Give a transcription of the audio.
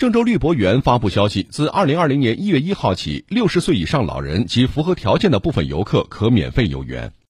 郑州绿博园发布消息自二零二零年一月一号起六十岁以上老人及符合条件的部分游客可免费游园。